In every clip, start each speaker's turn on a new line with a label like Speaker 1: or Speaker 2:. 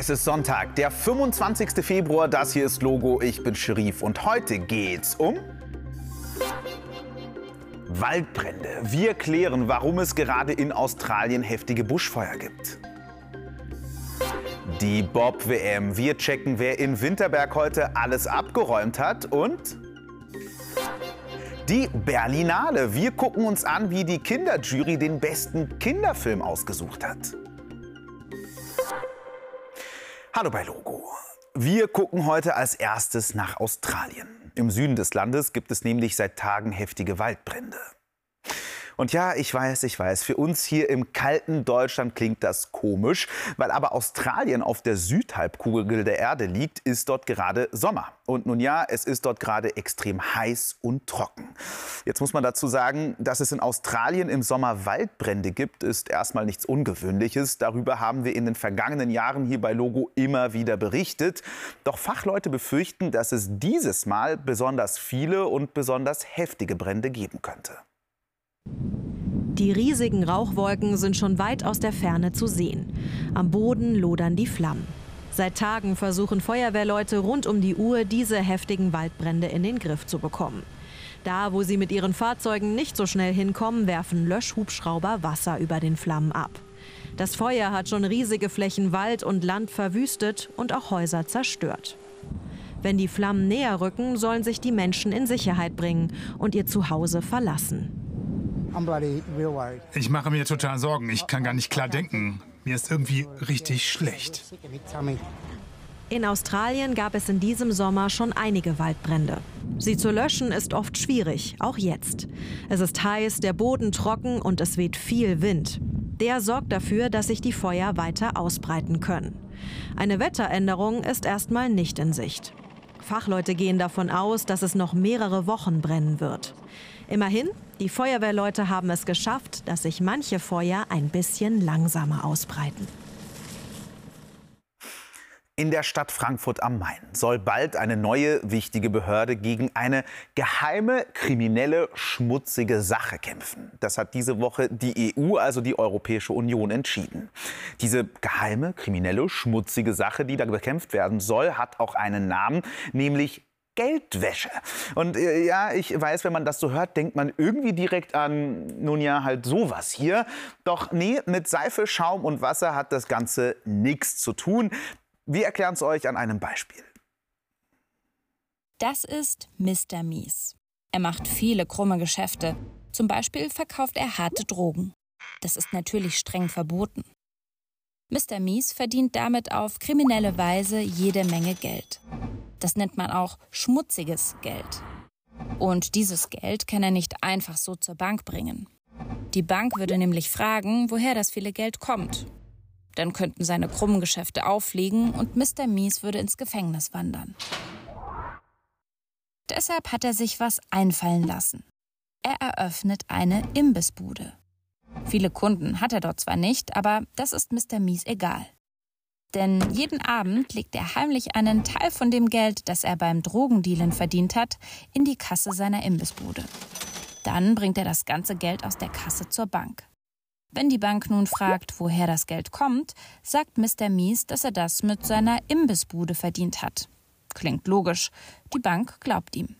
Speaker 1: es ist Sonntag, der 25. Februar. Das hier ist Logo. Ich bin Sherif und heute geht's um Waldbrände. Wir klären, warum es gerade in Australien heftige Buschfeuer gibt. Die Bob-WM. Wir checken, wer in Winterberg heute alles abgeräumt hat und die Berlinale. Wir gucken uns an, wie die Kinderjury den besten Kinderfilm ausgesucht hat. Hallo bei Logo. Wir gucken heute als erstes nach Australien. Im Süden des Landes gibt es nämlich seit Tagen heftige Waldbrände. Und ja, ich weiß, ich weiß, für uns hier im kalten Deutschland klingt das komisch, weil aber Australien auf der Südhalbkugel der Erde liegt, ist dort gerade Sommer. Und nun ja, es ist dort gerade extrem heiß und trocken. Jetzt muss man dazu sagen, dass es in Australien im Sommer Waldbrände gibt, ist erstmal nichts Ungewöhnliches. Darüber haben wir in den vergangenen Jahren hier bei Logo immer wieder berichtet. Doch Fachleute befürchten, dass es dieses Mal besonders viele und besonders heftige Brände geben könnte.
Speaker 2: Die riesigen Rauchwolken sind schon weit aus der Ferne zu sehen. Am Boden lodern die Flammen. Seit Tagen versuchen Feuerwehrleute rund um die Uhr, diese heftigen Waldbrände in den Griff zu bekommen. Da, wo sie mit ihren Fahrzeugen nicht so schnell hinkommen, werfen Löschhubschrauber Wasser über den Flammen ab. Das Feuer hat schon riesige Flächen Wald und Land verwüstet und auch Häuser zerstört. Wenn die Flammen näher rücken, sollen sich die Menschen in Sicherheit bringen und ihr Zuhause verlassen.
Speaker 3: Ich mache mir total Sorgen. Ich kann gar nicht klar denken. Mir ist irgendwie richtig schlecht.
Speaker 2: In Australien gab es in diesem Sommer schon einige Waldbrände. Sie zu löschen ist oft schwierig, auch jetzt. Es ist heiß, der Boden trocken und es weht viel Wind. Der sorgt dafür, dass sich die Feuer weiter ausbreiten können. Eine Wetteränderung ist erstmal nicht in Sicht. Fachleute gehen davon aus, dass es noch mehrere Wochen brennen wird. Immerhin, die Feuerwehrleute haben es geschafft, dass sich manche Feuer ein bisschen langsamer ausbreiten.
Speaker 1: In der Stadt Frankfurt am Main soll bald eine neue wichtige Behörde gegen eine geheime, kriminelle, schmutzige Sache kämpfen. Das hat diese Woche die EU, also die Europäische Union, entschieden. Diese geheime, kriminelle, schmutzige Sache, die da bekämpft werden soll, hat auch einen Namen, nämlich Geldwäsche. Und äh, ja, ich weiß, wenn man das so hört, denkt man irgendwie direkt an, nun ja, halt sowas hier. Doch nee, mit Seife, Schaum und Wasser hat das Ganze nichts zu tun. Wir erklären es euch an einem Beispiel.
Speaker 4: Das ist Mr. Mies. Er macht viele krumme Geschäfte. Zum Beispiel verkauft er harte Drogen. Das ist natürlich streng verboten. Mr. Mies verdient damit auf kriminelle Weise jede Menge Geld. Das nennt man auch schmutziges Geld. Und dieses Geld kann er nicht einfach so zur Bank bringen. Die Bank würde nämlich fragen, woher das viele Geld kommt. Dann könnten seine krummen Geschäfte auffliegen und Mr. Mies würde ins Gefängnis wandern. Deshalb hat er sich was einfallen lassen. Er eröffnet eine Imbissbude. Viele Kunden hat er dort zwar nicht, aber das ist Mr. Mies egal. Denn jeden Abend legt er heimlich einen Teil von dem Geld, das er beim Drogendealen verdient hat, in die Kasse seiner Imbissbude. Dann bringt er das ganze Geld aus der Kasse zur Bank. Wenn die Bank nun fragt, woher das Geld kommt, sagt Mr. Mies, dass er das mit seiner Imbissbude verdient hat. Klingt logisch. Die Bank glaubt ihm.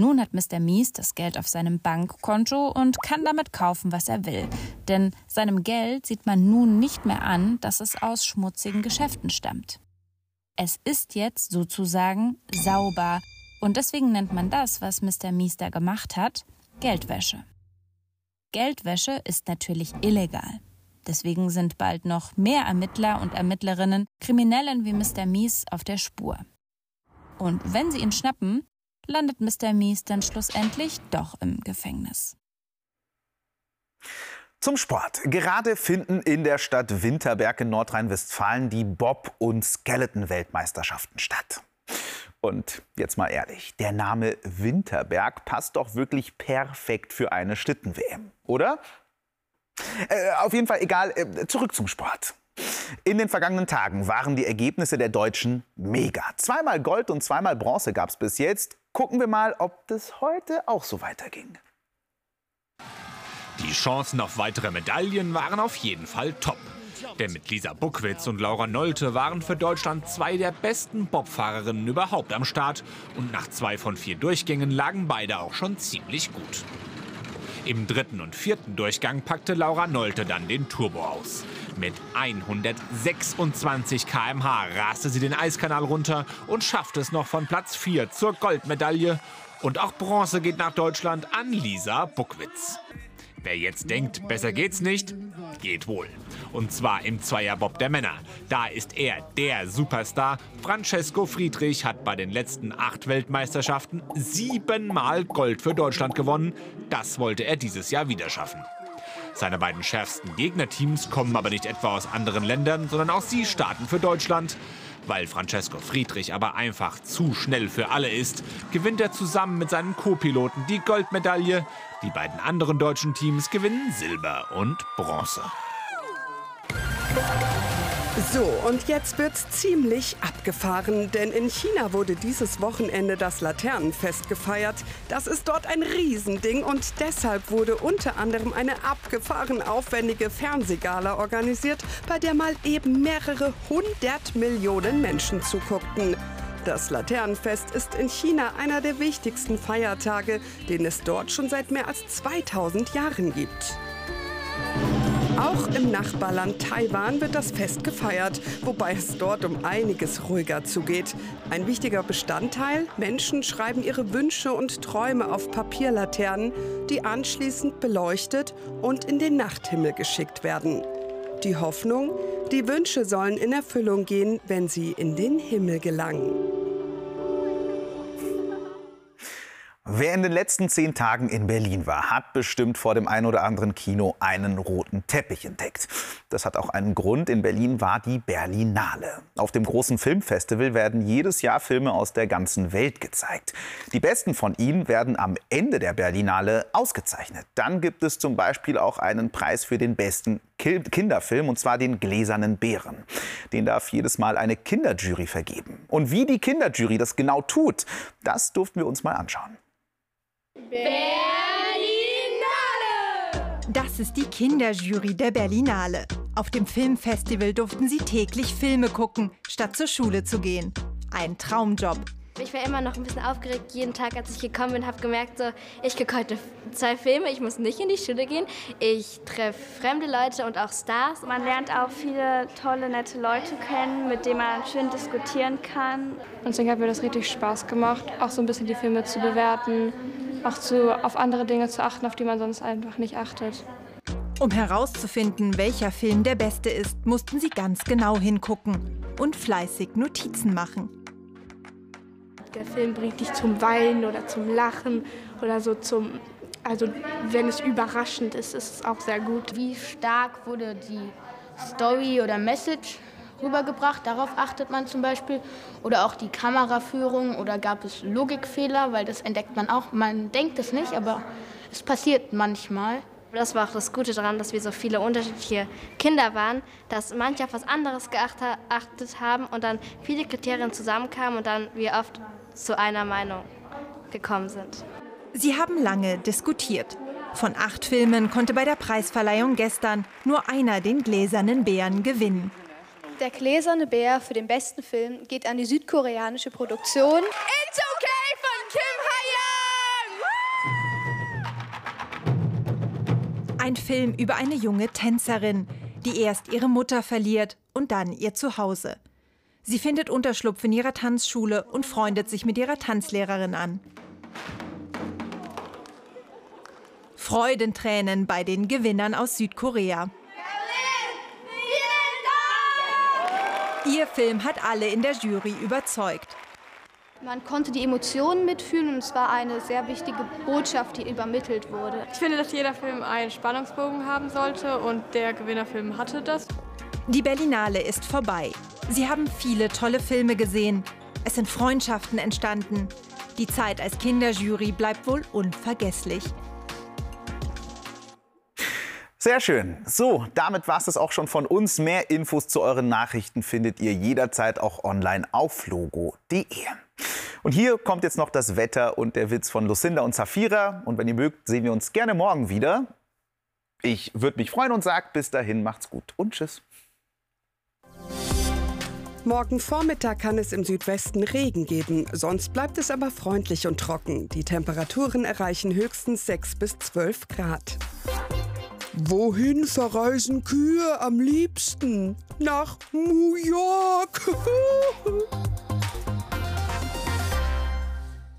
Speaker 4: Nun hat Mr. Mies das Geld auf seinem Bankkonto und kann damit kaufen, was er will. Denn seinem Geld sieht man nun nicht mehr an, dass es aus schmutzigen Geschäften stammt. Es ist jetzt sozusagen sauber und deswegen nennt man das, was Mr. Mies da gemacht hat, Geldwäsche. Geldwäsche ist natürlich illegal. Deswegen sind bald noch mehr Ermittler und Ermittlerinnen Kriminellen wie Mr. Mies auf der Spur. Und wenn sie ihn schnappen, landet Mr. Mies dann schlussendlich doch im Gefängnis.
Speaker 1: Zum Sport. Gerade finden in der Stadt Winterberg in Nordrhein-Westfalen die Bob- und Skeleton-Weltmeisterschaften statt. Und jetzt mal ehrlich, der Name Winterberg passt doch wirklich perfekt für eine Schlitten-WM, oder? Äh, auf jeden Fall egal, äh, zurück zum Sport. In den vergangenen Tagen waren die Ergebnisse der Deutschen mega. Zweimal Gold und zweimal Bronze gab es bis jetzt. Gucken wir mal, ob das heute auch so weiterging.
Speaker 5: Die Chancen auf weitere Medaillen waren auf jeden Fall top. Denn mit Lisa Buckwitz und Laura Nolte waren für Deutschland zwei der besten Bobfahrerinnen überhaupt am Start. Und nach zwei von vier Durchgängen lagen beide auch schon ziemlich gut. Im dritten und vierten Durchgang packte Laura Nolte dann den Turbo aus. Mit 126 km/h raste sie den Eiskanal runter und schaffte es noch von Platz 4 zur Goldmedaille. Und auch Bronze geht nach Deutschland an Lisa Buckwitz. Wer jetzt denkt, besser geht's nicht, geht wohl. Und zwar im Zweierbob der Männer. Da ist er der Superstar. Francesco Friedrich hat bei den letzten acht Weltmeisterschaften siebenmal Gold für Deutschland gewonnen. Das wollte er dieses Jahr wieder schaffen. Seine beiden schärfsten Gegnerteams kommen aber nicht etwa aus anderen Ländern, sondern auch sie starten für Deutschland. Weil Francesco Friedrich aber einfach zu schnell für alle ist, gewinnt er zusammen mit seinem Co-Piloten die Goldmedaille. Die beiden anderen deutschen Teams gewinnen Silber und Bronze.
Speaker 6: So, und jetzt wird's ziemlich abgefahren, denn in China wurde dieses Wochenende das Laternenfest gefeiert. Das ist dort ein Riesending und deshalb wurde unter anderem eine abgefahren aufwendige Fernsehgala organisiert, bei der mal eben mehrere hundert Millionen Menschen zuguckten. Das Laternenfest ist in China einer der wichtigsten Feiertage, den es dort schon seit mehr als 2000 Jahren gibt. Auch im Nachbarland Taiwan wird das Fest gefeiert, wobei es dort um einiges ruhiger zugeht. Ein wichtiger Bestandteil, Menschen schreiben ihre Wünsche und Träume auf Papierlaternen, die anschließend beleuchtet und in den Nachthimmel geschickt werden. Die Hoffnung, die Wünsche sollen in Erfüllung gehen, wenn sie in den Himmel gelangen.
Speaker 1: Wer in den letzten zehn Tagen in Berlin war, hat bestimmt vor dem ein oder anderen Kino einen roten Teppich entdeckt. Das hat auch einen Grund. In Berlin war die Berlinale. Auf dem großen Filmfestival werden jedes Jahr Filme aus der ganzen Welt gezeigt. Die besten von ihnen werden am Ende der Berlinale ausgezeichnet. Dann gibt es zum Beispiel auch einen Preis für den besten Kinderfilm, und zwar den Gläsernen Bären. Den darf jedes Mal eine Kinderjury vergeben. Und wie die Kinderjury das genau tut, das durften wir uns mal anschauen.
Speaker 7: Berlinale!
Speaker 8: Das ist die Kinderjury der Berlinale. Auf dem Filmfestival durften sie täglich Filme gucken, statt zur Schule zu gehen. Ein Traumjob.
Speaker 7: Ich war immer noch ein bisschen aufgeregt jeden Tag, als ich gekommen bin, habe gemerkt, so, ich gucke heute zwei Filme, ich muss nicht in die Schule gehen. Ich treffe fremde Leute und auch Stars.
Speaker 9: Man lernt auch viele tolle, nette Leute kennen, mit denen man schön diskutieren kann.
Speaker 10: Und deswegen hat mir das richtig Spaß gemacht, auch so ein bisschen die Filme zu bewerten, auch zu, auf andere Dinge zu achten, auf die man sonst einfach nicht achtet.
Speaker 8: Um herauszufinden, welcher Film der beste ist, mussten sie ganz genau hingucken und fleißig Notizen machen.
Speaker 10: Der Film bringt dich zum Weinen oder zum Lachen oder so zum. Also, wenn es überraschend ist, ist es auch sehr gut.
Speaker 11: Wie stark wurde die Story oder Message rübergebracht? Darauf achtet man zum Beispiel. Oder auch die Kameraführung oder gab es Logikfehler, weil das entdeckt man auch. Man denkt es nicht, aber es passiert manchmal.
Speaker 7: Das war auch das Gute daran, dass wir so viele unterschiedliche Kinder waren, dass manche auf was anderes geachtet haben und dann viele Kriterien zusammenkamen und dann wir oft zu einer Meinung gekommen sind.
Speaker 8: Sie haben lange diskutiert. Von acht Filmen konnte bei der Preisverleihung gestern nur einer den gläsernen Bären gewinnen.
Speaker 12: Der gläserne Bär für den besten Film geht an die südkoreanische Produktion
Speaker 13: It's okay von Kim
Speaker 8: Ha-young. Ein Film über eine junge Tänzerin, die erst ihre Mutter verliert und dann ihr Zuhause. Sie findet Unterschlupf in ihrer Tanzschule und freundet sich mit ihrer Tanzlehrerin an. Freudentränen bei den Gewinnern aus Südkorea. Ihr Film hat alle in der Jury überzeugt.
Speaker 12: Man konnte die Emotionen mitfühlen und es war eine sehr wichtige Botschaft, die übermittelt wurde.
Speaker 10: Ich finde, dass jeder Film einen Spannungsbogen haben sollte und der Gewinnerfilm hatte das.
Speaker 8: Die Berlinale ist vorbei. Sie haben viele tolle Filme gesehen. Es sind Freundschaften entstanden. Die Zeit als Kinderjury bleibt wohl unvergesslich.
Speaker 1: Sehr schön. So, damit war es auch schon von uns. Mehr Infos zu euren Nachrichten findet ihr jederzeit auch online auf logo.de. Und hier kommt jetzt noch das Wetter und der Witz von Lucinda und Zafira. Und wenn ihr mögt, sehen wir uns gerne morgen wieder. Ich würde mich freuen und sage bis dahin, macht's gut und tschüss.
Speaker 6: Morgen Vormittag kann es im Südwesten Regen geben, sonst bleibt es aber freundlich und trocken. Die Temperaturen erreichen höchstens 6 bis 12 Grad. Wohin verreisen Kühe am liebsten? Nach New York.